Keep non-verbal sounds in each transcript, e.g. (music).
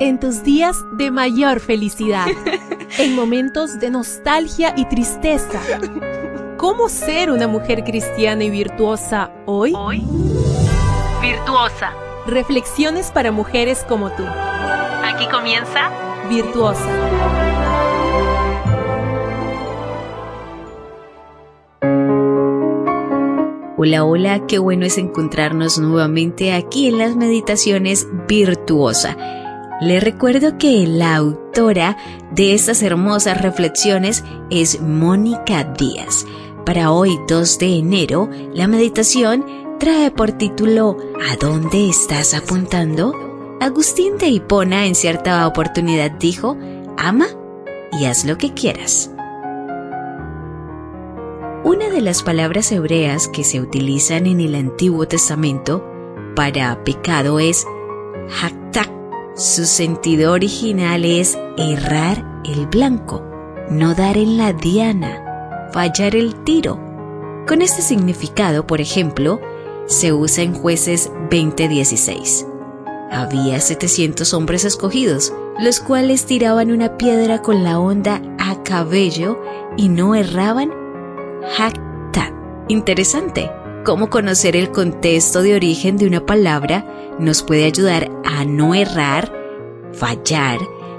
en tus días de mayor felicidad, (laughs) en momentos de nostalgia y tristeza. ¿Cómo ser una mujer cristiana y virtuosa hoy? Hoy, virtuosa. Reflexiones para mujeres como tú. Aquí comienza Virtuosa. Hola, hola, qué bueno es encontrarnos nuevamente aquí en las meditaciones Virtuosa. Le recuerdo que la autora de estas hermosas reflexiones es Mónica Díaz. Para hoy 2 de enero, la meditación trae por título ¿A dónde estás apuntando? Agustín de Hipona en cierta oportunidad dijo, ama y haz lo que quieras. Una de las palabras hebreas que se utilizan en el Antiguo Testamento para pecado es haktak. Su sentido original es errar el blanco, no dar en la diana, fallar el tiro. Con este significado, por ejemplo, se usa en jueces 2016. Había 700 hombres escogidos, los cuales tiraban una piedra con la onda a cabello y no erraban Haktat. Interesante. Cómo conocer el contexto de origen de una palabra nos puede ayudar a no errar, fallar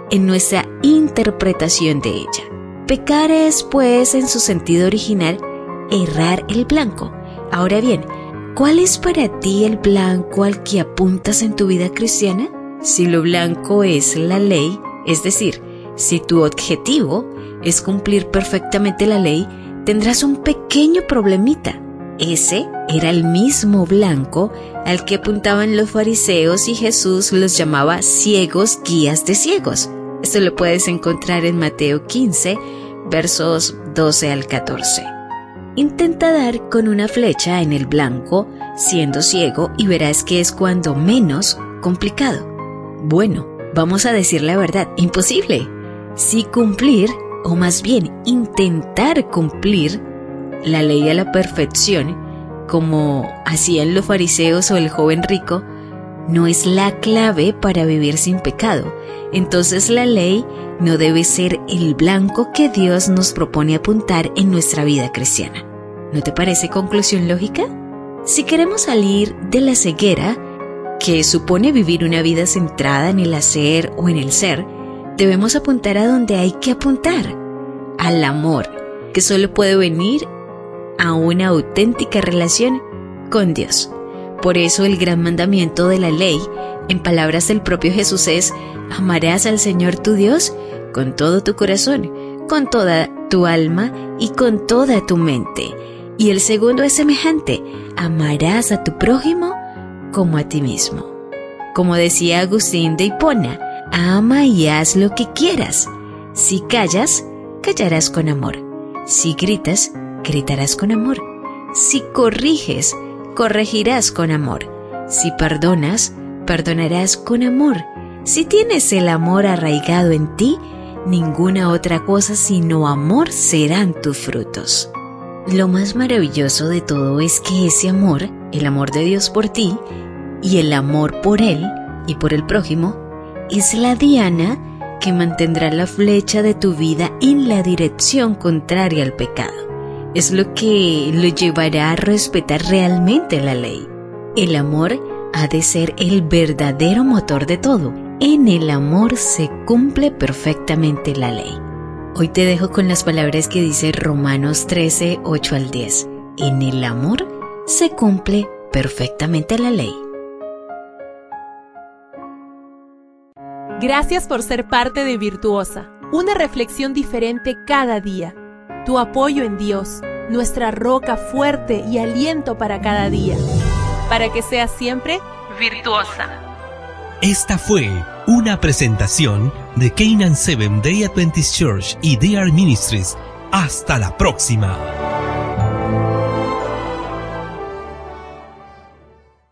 en nuestra interpretación de ella. Pecar es, pues, en su sentido original, errar el blanco. Ahora bien, ¿cuál es para ti el blanco al que apuntas en tu vida cristiana? Si lo blanco es la ley, es decir, si tu objetivo es cumplir perfectamente la ley, tendrás un pequeño problemita. Ese era el mismo blanco al que apuntaban los fariseos y Jesús los llamaba ciegos guías de ciegos. Esto lo puedes encontrar en Mateo 15, versos 12 al 14. Intenta dar con una flecha en el blanco siendo ciego y verás que es cuando menos complicado. Bueno, vamos a decir la verdad, imposible. Si cumplir o más bien intentar cumplir la ley a la perfección, como hacían los fariseos o el joven rico, no es la clave para vivir sin pecado. Entonces la ley no debe ser el blanco que Dios nos propone apuntar en nuestra vida cristiana. ¿No te parece conclusión lógica? Si queremos salir de la ceguera, que supone vivir una vida centrada en el hacer o en el ser, debemos apuntar a donde hay que apuntar, al amor, que solo puede venir a una auténtica relación con Dios. Por eso el gran mandamiento de la ley, en palabras del propio Jesús, es, amarás al Señor tu Dios con todo tu corazón, con toda tu alma y con toda tu mente. Y el segundo es semejante, amarás a tu prójimo como a ti mismo. Como decía Agustín de Hipona, ama y haz lo que quieras. Si callas, callarás con amor. Si gritas, gritarás con amor. Si corriges, corregirás con amor. Si perdonas, perdonarás con amor. Si tienes el amor arraigado en ti, ninguna otra cosa sino amor serán tus frutos. Lo más maravilloso de todo es que ese amor, el amor de Dios por ti y el amor por Él y por el prójimo, es la diana que mantendrá la flecha de tu vida en la dirección contraria al pecado. Es lo que lo llevará a respetar realmente la ley. El amor ha de ser el verdadero motor de todo. En el amor se cumple perfectamente la ley. Hoy te dejo con las palabras que dice Romanos 13, 8 al 10. En el amor se cumple perfectamente la ley. Gracias por ser parte de Virtuosa, una reflexión diferente cada día. Tu apoyo en Dios, nuestra roca fuerte y aliento para cada día. Para que seas siempre virtuosa. Esta fue una presentación de Canaan Seven Day Adventist Church y DR Ministries. Hasta la próxima.